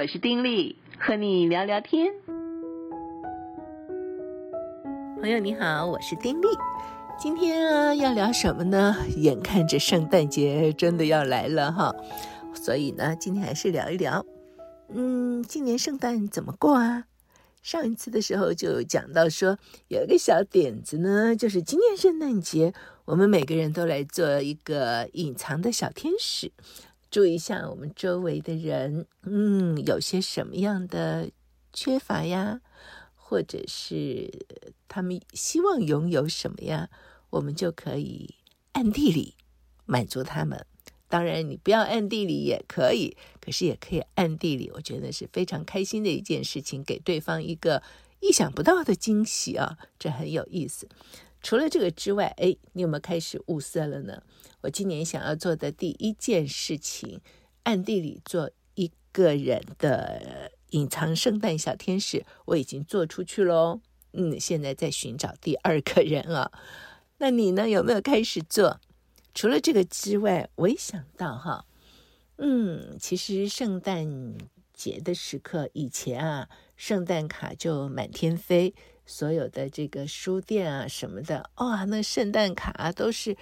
我是丁力，和你聊聊天。朋友你好，我是丁力。今天啊，要聊什么呢？眼看着圣诞节真的要来了哈，所以呢，今天还是聊一聊。嗯，今年圣诞怎么过啊？上一次的时候就讲到说，有一个小点子呢，就是今年圣诞节，我们每个人都来做一个隐藏的小天使，注意一下我们周围的人，嗯，有些什么样的缺乏呀，或者是他们希望拥有什么呀，我们就可以暗地里满足他们。当然，你不要暗地里也可以，可是也可以暗地里，我觉得是非常开心的一件事情，给对方一个意想不到的惊喜啊，这很有意思。除了这个之外，哎，你有没有开始物色了呢？我今年想要做的第一件事情，暗地里做一个人的隐藏圣诞小天使，我已经做出去喽。嗯，现在在寻找第二个人啊。那你呢？有没有开始做？除了这个之外，我也想到哈，嗯，其实圣诞节的时刻，以前啊，圣诞卡就满天飞，所有的这个书店啊什么的，哇，那圣诞卡都是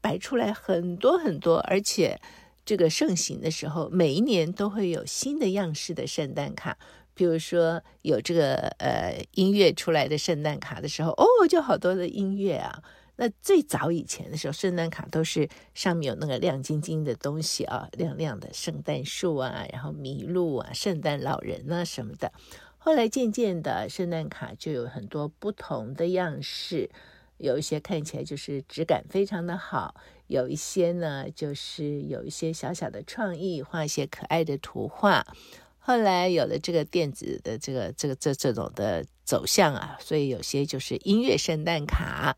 摆出来很多很多，而且这个盛行的时候，每一年都会有新的样式的圣诞卡，比如说有这个呃音乐出来的圣诞卡的时候，哦，就好多的音乐啊。那最早以前的时候，圣诞卡都是上面有那个亮晶晶的东西啊，亮亮的圣诞树啊，然后麋鹿啊，圣诞老人啊什么的。后来渐渐的，圣诞卡就有很多不同的样式，有一些看起来就是质感非常的好，有一些呢就是有一些小小的创意，画一些可爱的图画。后来有了这个电子的这个这个这这种的走向啊，所以有些就是音乐圣诞卡。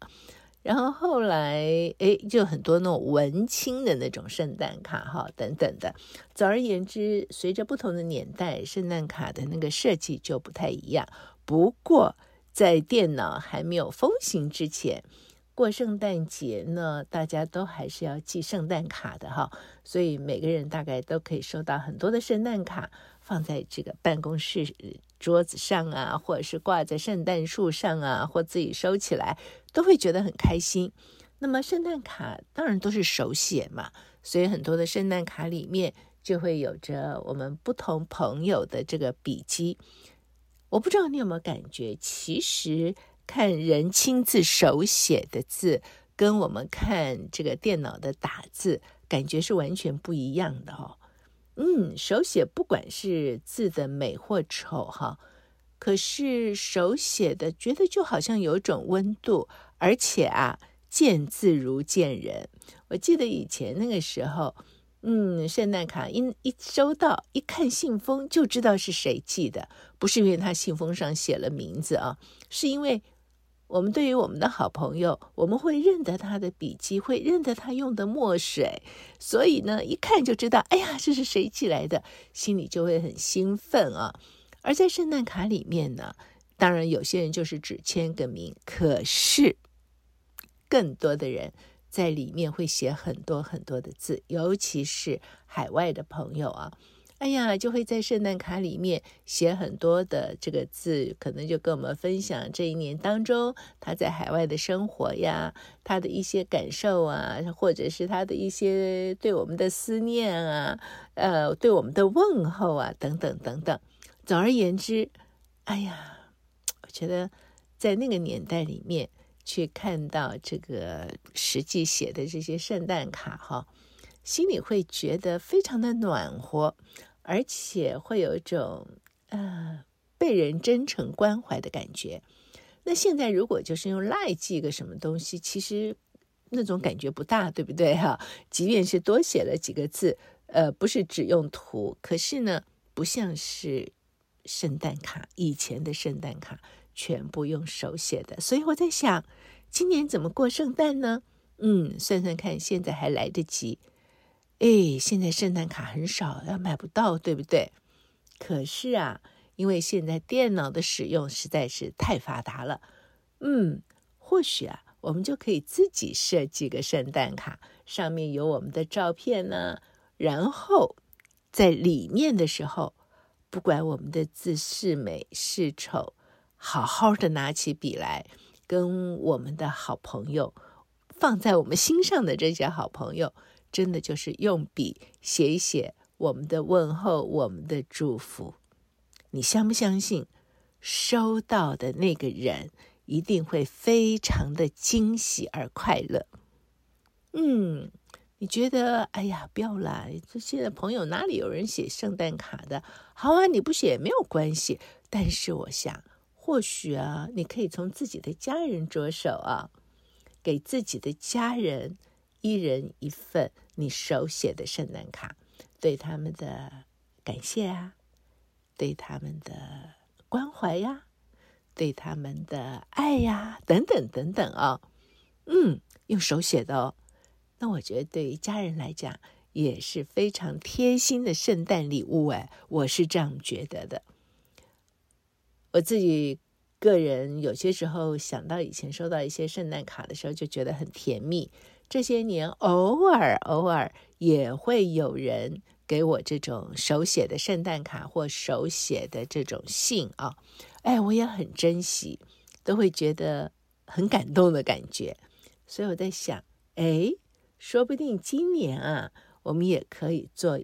然后后来，哎，就很多那种文青的那种圣诞卡哈，等等的。总而言之，随着不同的年代，圣诞卡的那个设计就不太一样。不过，在电脑还没有风行之前，过圣诞节呢，大家都还是要寄圣诞卡的哈。所以每个人大概都可以收到很多的圣诞卡，放在这个办公室桌子上啊，或者是挂在圣诞树上啊，或自己收起来，都会觉得很开心。那么圣诞卡当然都是手写嘛，所以很多的圣诞卡里面就会有着我们不同朋友的这个笔迹。我不知道你有没有感觉，其实看人亲自手写的字，跟我们看这个电脑的打字，感觉是完全不一样的哦。嗯，手写不管是字的美或丑哈。可是手写的，觉得就好像有种温度，而且啊，见字如见人。我记得以前那个时候，嗯，圣诞卡一一收到，一看信封就知道是谁寄的，不是因为他信封上写了名字啊，是因为我们对于我们的好朋友，我们会认得他的笔迹，会认得他用的墨水，所以呢，一看就知道，哎呀，这是谁寄来的，心里就会很兴奋啊。而在圣诞卡里面呢，当然有些人就是只签个名，可是更多的人在里面会写很多很多的字，尤其是海外的朋友啊，哎呀，就会在圣诞卡里面写很多的这个字，可能就跟我们分享这一年当中他在海外的生活呀，他的一些感受啊，或者是他的一些对我们的思念啊，呃，对我们的问候啊，等等等等。总而言之，哎呀，我觉得在那个年代里面去看到这个实际写的这些圣诞卡，哈，心里会觉得非常的暖和，而且会有一种呃被人真诚关怀的感觉。那现在如果就是用赖寄个什么东西，其实那种感觉不大，对不对哈？即便是多写了几个字，呃，不是只用图，可是呢，不像是。圣诞卡，以前的圣诞卡全部用手写的，所以我在想，今年怎么过圣诞呢？嗯，算算看，现在还来得及。哎，现在圣诞卡很少，要买不到，对不对？可是啊，因为现在电脑的使用实在是太发达了，嗯，或许啊，我们就可以自己设计个圣诞卡，上面有我们的照片呢，然后在里面的时候。不管我们的字是美是丑，好好的拿起笔来，跟我们的好朋友，放在我们心上的这些好朋友，真的就是用笔写一写我们的问候，我们的祝福。你相不相信，收到的那个人一定会非常的惊喜而快乐？嗯。你觉得，哎呀，不要啦！这现在朋友哪里有人写圣诞卡的？好啊，你不写也没有关系。但是我想，或许啊，你可以从自己的家人着手啊，给自己的家人一人一份你手写的圣诞卡，对他们的感谢啊，对他们的关怀呀，对他们的爱呀，等等等等啊，嗯，用手写的哦。那我觉得对于家人来讲也是非常贴心的圣诞礼物哎，我是这样觉得的。我自己个人有些时候想到以前收到一些圣诞卡的时候，就觉得很甜蜜。这些年偶尔偶尔也会有人给我这种手写的圣诞卡或手写的这种信啊，哎，我也很珍惜，都会觉得很感动的感觉。所以我在想，哎。说不定今年啊，我们也可以做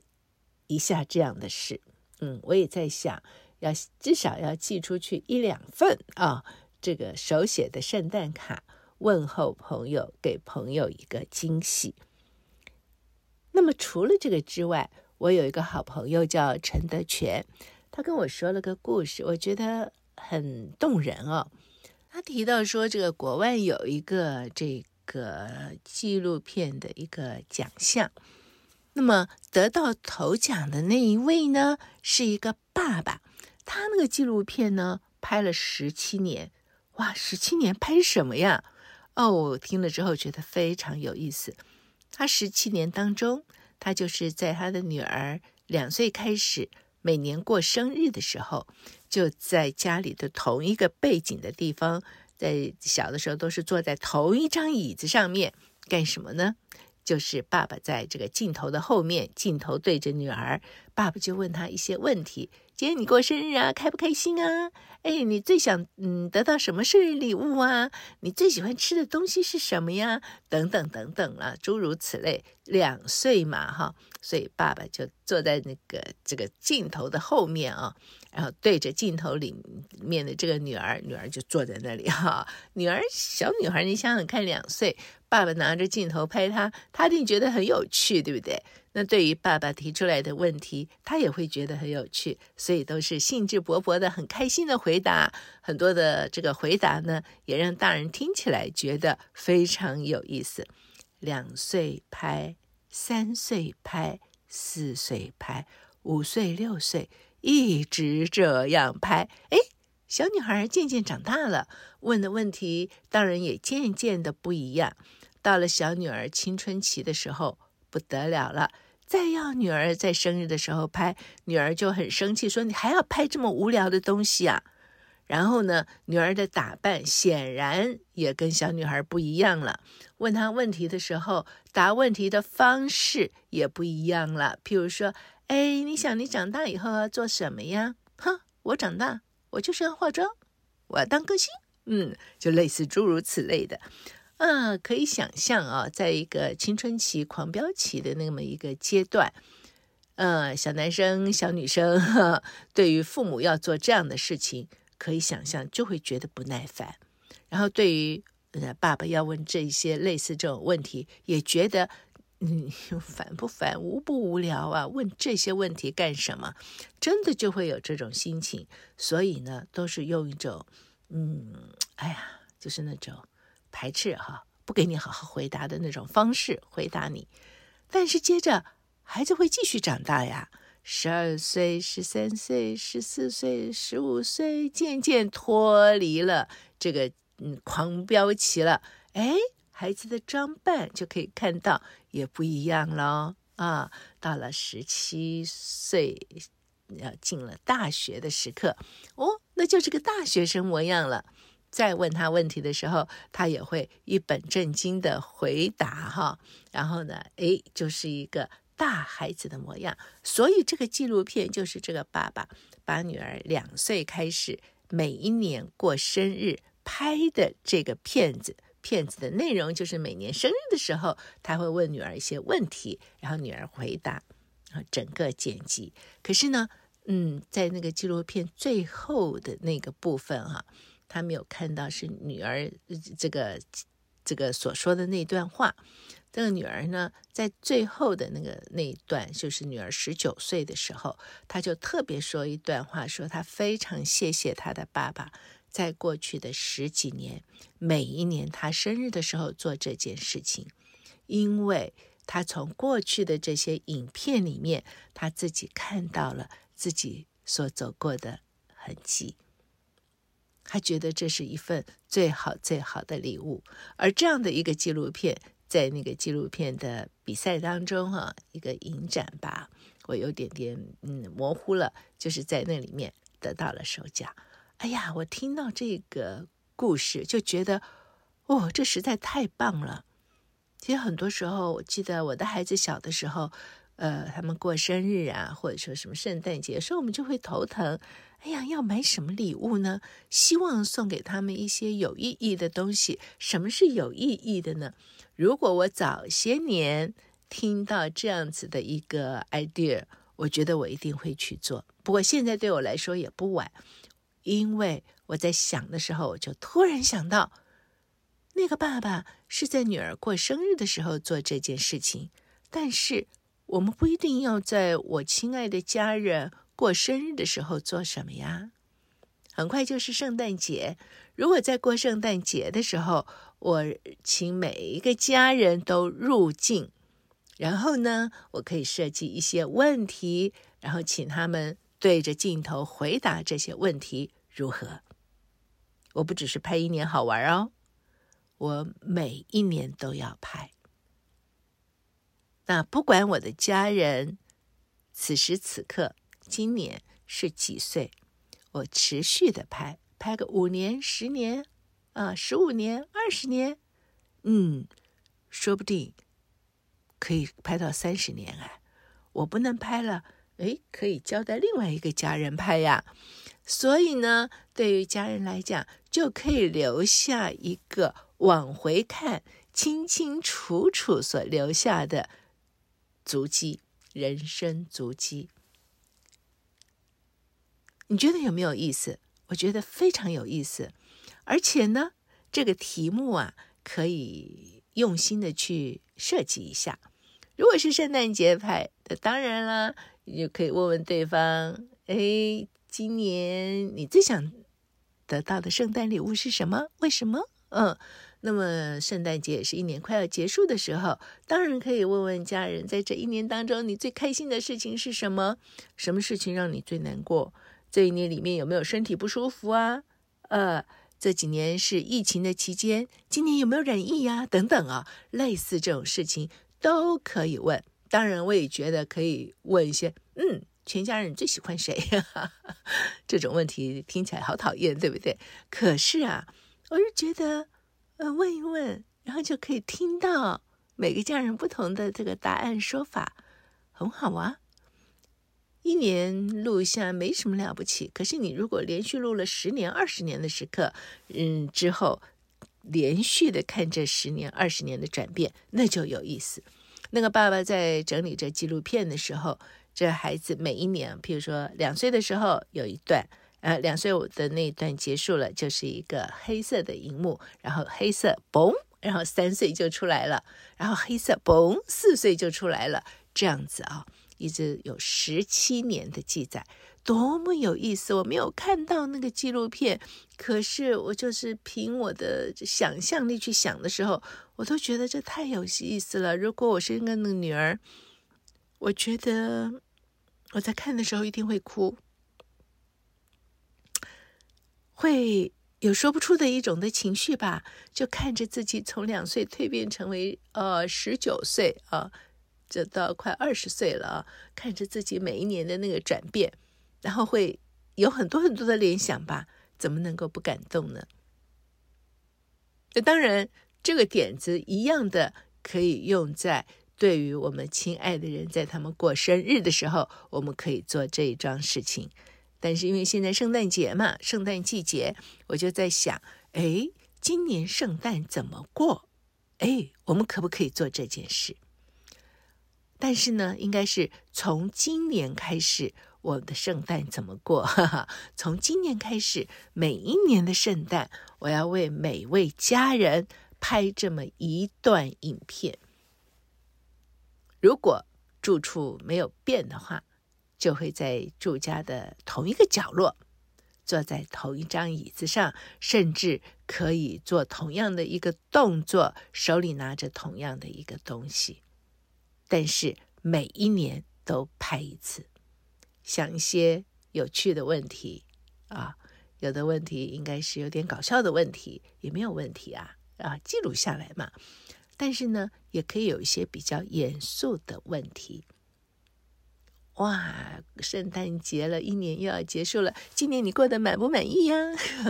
一下这样的事。嗯，我也在想，要至少要寄出去一两份啊，这个手写的圣诞卡，问候朋友，给朋友一个惊喜。那么除了这个之外，我有一个好朋友叫陈德全，他跟我说了个故事，我觉得很动人哦。他提到说，这个国外有一个这个。纪录片的一个奖项，那么得到头奖的那一位呢，是一个爸爸。他那个纪录片呢，拍了十七年，哇，十七年拍什么呀？哦，我听了之后觉得非常有意思。他十七年当中，他就是在他的女儿两岁开始，每年过生日的时候，就在家里的同一个背景的地方。在小的时候，都是坐在同一张椅子上面干什么呢？就是爸爸在这个镜头的后面，镜头对着女儿，爸爸就问他一些问题：今天你过生日啊，开不开心啊？哎，你最想嗯得到什么生日礼物啊？你最喜欢吃的东西是什么呀？等等等等了，诸如此类。两岁嘛，哈，所以爸爸就坐在那个这个镜头的后面啊。然后对着镜头里面的这个女儿，女儿就坐在那里哈。女儿小女孩，你想想看，两岁，爸爸拿着镜头拍她，她一定觉得很有趣，对不对？那对于爸爸提出来的问题，她也会觉得很有趣，所以都是兴致勃勃的、很开心的回回答。很多的这个回答呢，也让大人听起来觉得非常有意思。两岁拍，三岁拍，四岁拍，五岁、六岁。一直这样拍，哎，小女孩渐渐长大了，问的问题当然也渐渐的不一样。到了小女儿青春期的时候，不得了了，再要女儿在生日的时候拍，女儿就很生气，说：“你还要拍这么无聊的东西啊？”然后呢，女儿的打扮显然也跟小女孩不一样了。问她问题的时候，答问题的方式也不一样了。譬如说，哎，你想你长大以后要做什么呀？哼，我长大，我就是要化妆，我要当歌星，嗯，就类似诸如此类的，啊，可以想象啊，在一个青春期狂飙期的那么一个阶段，呃，小男生、小女生，呵，对于父母要做这样的事情，可以想象就会觉得不耐烦，然后对于呃爸爸要问这些类似这种问题，也觉得。嗯，烦不烦？无不无聊啊！问这些问题干什么？真的就会有这种心情。所以呢，都是用一种，嗯，哎呀，就是那种排斥哈，不给你好好回答的那种方式回答你。但是接着，孩子会继续长大呀，十二岁、十三岁、十四岁、十五岁，渐渐脱离了这个嗯狂飙期了。哎。孩子的装扮就可以看到也不一样了啊！到了十七岁，要进了大学的时刻，哦，那就是个大学生模样了。再问他问题的时候，他也会一本正经的回答哈。然后呢，诶，就是一个大孩子的模样。所以这个纪录片就是这个爸爸把女儿两岁开始每一年过生日拍的这个片子。片子的内容就是每年生日的时候，他会问女儿一些问题，然后女儿回答，然后整个剪辑。可是呢，嗯，在那个纪录片最后的那个部分哈、啊，他没有看到是女儿这个这个所说的那段话。这个女儿呢，在最后的那个那一段，就是女儿十九岁的时候，她就特别说一段话，说她非常谢谢她的爸爸，在过去的十几年，每一年她生日的时候做这件事情，因为她从过去的这些影片里面，她自己看到了自己所走过的痕迹，他觉得这是一份最好最好的礼物，而这样的一个纪录片。在那个纪录片的比赛当中，哈，一个影展吧，我有点点嗯模糊了，就是在那里面得到了首奖。哎呀，我听到这个故事就觉得，哦，这实在太棒了。其实很多时候，我记得我的孩子小的时候，呃，他们过生日啊，或者说什么圣诞节，所以我们就会头疼。哎呀，要买什么礼物呢？希望送给他们一些有意义的东西。什么是有意义的呢？如果我早些年听到这样子的一个 idea，我觉得我一定会去做。不过现在对我来说也不晚，因为我在想的时候，我就突然想到，那个爸爸是在女儿过生日的时候做这件事情，但是我们不一定要在我亲爱的家人过生日的时候做什么呀？很快就是圣诞节，如果在过圣诞节的时候，我请每一个家人都入镜，然后呢，我可以设计一些问题，然后请他们对着镜头回答这些问题，如何？我不只是拍一年好玩哦，我每一年都要拍。那不管我的家人此时此刻今年是几岁，我持续的拍，拍个五年、十年。啊，十五年、二十年，嗯，说不定可以拍到三十年哎，我不能拍了，哎，可以交代另外一个家人拍呀。所以呢，对于家人来讲，就可以留下一个往回看，清清楚楚所留下的足迹，人生足迹。你觉得有没有意思？我觉得非常有意思。而且呢，这个题目啊，可以用心的去设计一下。如果是圣诞节拍的，当然了，你就可以问问对方：哎，今年你最想得到的圣诞礼物是什么？为什么？嗯，那么圣诞节也是一年快要结束的时候，当然可以问问家人，在这一年当中，你最开心的事情是什么？什么事情让你最难过？这一年里面有没有身体不舒服啊？呃。这几年是疫情的期间，今年有没有染疫呀？等等啊，类似这种事情都可以问。当然，我也觉得可以问一些，嗯，全家人最喜欢谁呀？这种问题听起来好讨厌，对不对？可是啊，我是觉得，呃，问一问，然后就可以听到每个家人不同的这个答案说法，很好啊。一年录一下没什么了不起，可是你如果连续录了十年、二十年的时刻，嗯，之后连续的看这十年、二十年的转变，那就有意思。那个爸爸在整理这纪录片的时候，这孩子每一年，譬如说两岁的时候有一段，呃，两岁五的那一段结束了，就是一个黑色的荧幕，然后黑色嘣，然后三岁就出来了，然后黑色嘣，四岁就出来了，这样子啊。一直有十七年的记载，多么有意思！我没有看到那个纪录片，可是我就是凭我的想象力去想的时候，我都觉得这太有意思了。如果我是一个女儿，我觉得我在看的时候一定会哭，会有说不出的一种的情绪吧。就看着自己从两岁蜕变成为呃十九岁啊。这到快二十岁了，看着自己每一年的那个转变，然后会有很多很多的联想吧？怎么能够不感动呢？那当然，这个点子一样的可以用在对于我们亲爱的人，在他们过生日的时候，我们可以做这一桩事情。但是因为现在圣诞节嘛，圣诞季节，我就在想，哎，今年圣诞怎么过？哎，我们可不可以做这件事？但是呢，应该是从今年开始，我们的圣诞怎么过？哈哈，从今年开始，每一年的圣诞，我要为每位家人拍这么一段影片。如果住处没有变的话，就会在住家的同一个角落，坐在同一张椅子上，甚至可以做同样的一个动作，手里拿着同样的一个东西。但是每一年都拍一次，想一些有趣的问题啊，有的问题应该是有点搞笑的问题，也没有问题啊啊，记录下来嘛。但是呢，也可以有一些比较严肃的问题。哇，圣诞节了，一年又要结束了，今年你过得满不满意呀？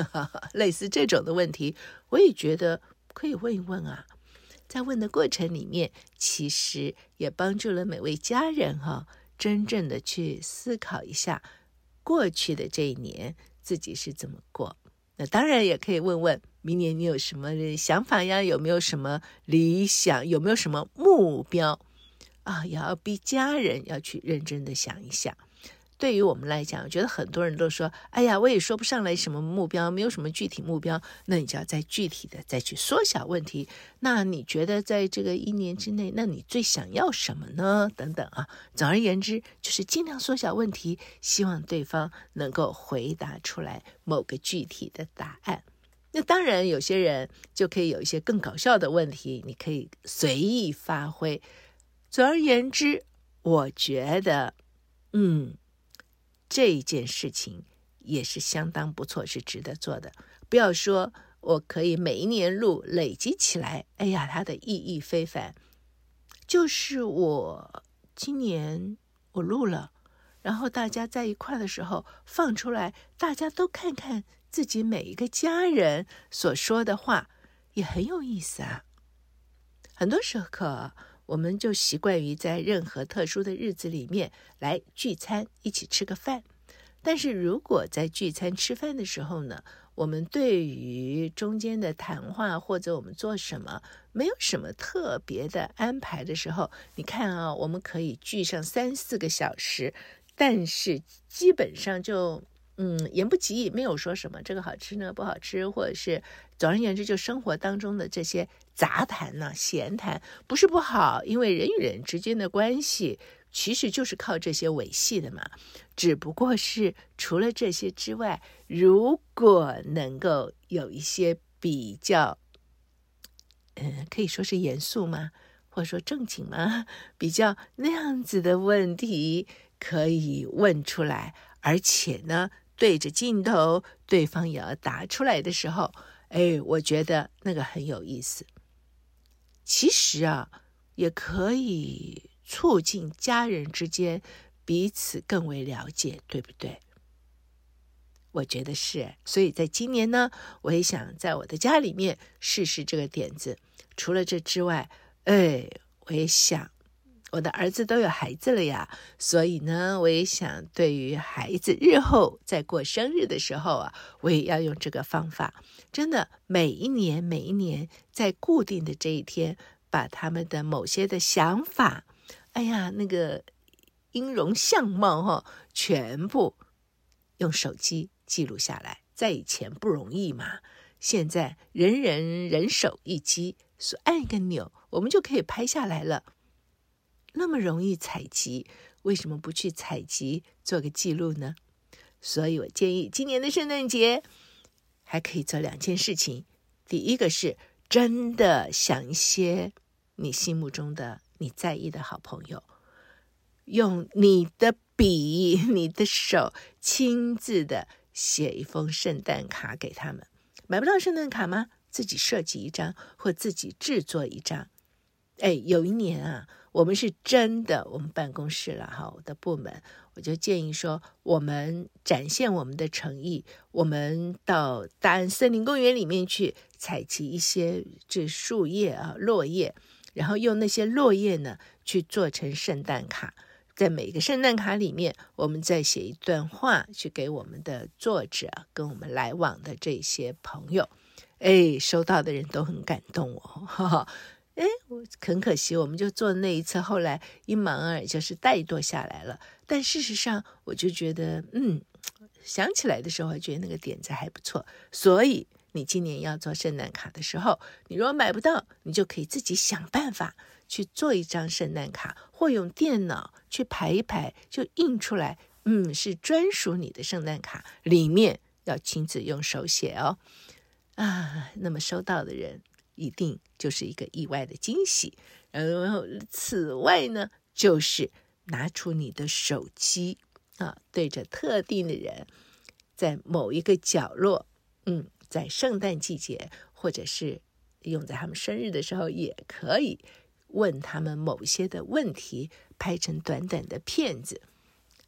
类似这种的问题，我也觉得可以问一问啊。在问的过程里面，其实也帮助了每位家人哈、真正的去思考一下过去的这一年自己是怎么过。那当然也可以问问明年你有什么想法呀？有没有什么理想？有没有什么目标？啊，也要逼家人要去认真的想一想。对于我们来讲，我觉得很多人都说：“哎呀，我也说不上来什么目标，没有什么具体目标。”那你就要再具体的再去缩小问题。那你觉得在这个一年之内，那你最想要什么呢？等等啊，总而言之，就是尽量缩小问题，希望对方能够回答出来某个具体的答案。那当然，有些人就可以有一些更搞笑的问题，你可以随意发挥。总而言之，我觉得，嗯。这一件事情也是相当不错，是值得做的。不要说我可以每一年录累积起来，哎呀，它的意义非凡。就是我今年我录了，然后大家在一块的时候放出来，大家都看看自己每一个家人所说的话，也很有意思啊。很多时候。我们就习惯于在任何特殊的日子里面来聚餐，一起吃个饭。但是如果在聚餐吃饭的时候呢，我们对于中间的谈话或者我们做什么没有什么特别的安排的时候，你看啊，我们可以聚上三四个小时，但是基本上就。嗯，言不及义，没有说什么这个好吃呢，不好吃，或者是总而言之，就生活当中的这些杂谈呢、闲谈，不是不好，因为人与人之间的关系其实就是靠这些维系的嘛。只不过是除了这些之外，如果能够有一些比较，嗯，可以说是严肃吗？或者说正经吗？比较那样子的问题可以问出来，而且呢。对着镜头，对方也要答出来的时候，哎，我觉得那个很有意思。其实啊，也可以促进家人之间彼此更为了解，对不对？我觉得是。所以在今年呢，我也想在我的家里面试试这个点子。除了这之外，哎，我也想。我的儿子都有孩子了呀，所以呢，我也想对于孩子日后在过生日的时候啊，我也要用这个方法。真的，每一年每一年在固定的这一天，把他们的某些的想法，哎呀，那个音容相貌哈，全部用手机记录下来。在以前不容易嘛，现在人人人手一机，所按一个钮，我们就可以拍下来了。那么容易采集，为什么不去采集做个记录呢？所以我建议今年的圣诞节还可以做两件事情。第一个是真的想一些你心目中的、你在意的好朋友，用你的笔、你的手亲自的写一封圣诞卡给他们。买不到圣诞卡吗？自己设计一张，或自己制作一张。哎，有一年啊。我们是真的，我们办公室了哈，我的部门，我就建议说，我们展现我们的诚意，我们到大安森林公园里面去采集一些这树叶啊、落叶，然后用那些落叶呢去做成圣诞卡。在每个圣诞卡里面，我们再写一段话，去给我们的作者跟我们来往的这些朋友。哎，收到的人都很感动哦，哈哈。很可惜，我们就做那一次，后来一忙儿就是怠惰下来了。但事实上，我就觉得，嗯，想起来的时候，觉得那个点子还不错。所以，你今年要做圣诞卡的时候，你如果买不到，你就可以自己想办法去做一张圣诞卡，或用电脑去排一排，就印出来。嗯，是专属你的圣诞卡，里面要亲自用手写哦。啊，那么收到的人一定就是一个意外的惊喜。然后，此外呢，就是拿出你的手机啊，对着特定的人，在某一个角落，嗯，在圣诞季节，或者是用在他们生日的时候，也可以问他们某些的问题，拍成短短的片子，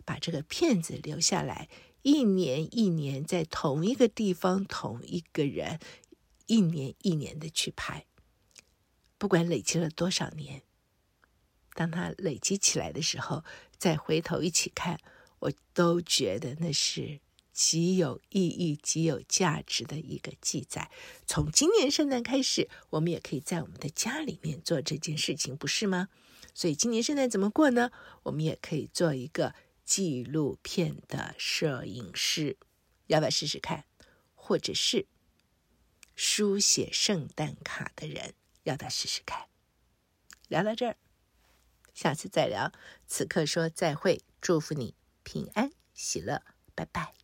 把这个片子留下来。一年一年在同一个地方，同一个人，一年一年的去拍，不管累积了多少年，当它累积起来的时候，再回头一起看，我都觉得那是极有意义、极有价值的一个记载。从今年圣诞开始，我们也可以在我们的家里面做这件事情，不是吗？所以今年圣诞怎么过呢？我们也可以做一个。纪录片的摄影师，要不要试试看？或者是书写圣诞卡的人，要他试试看？聊到这儿，下次再聊。此刻说再会，祝福你平安喜乐，拜拜。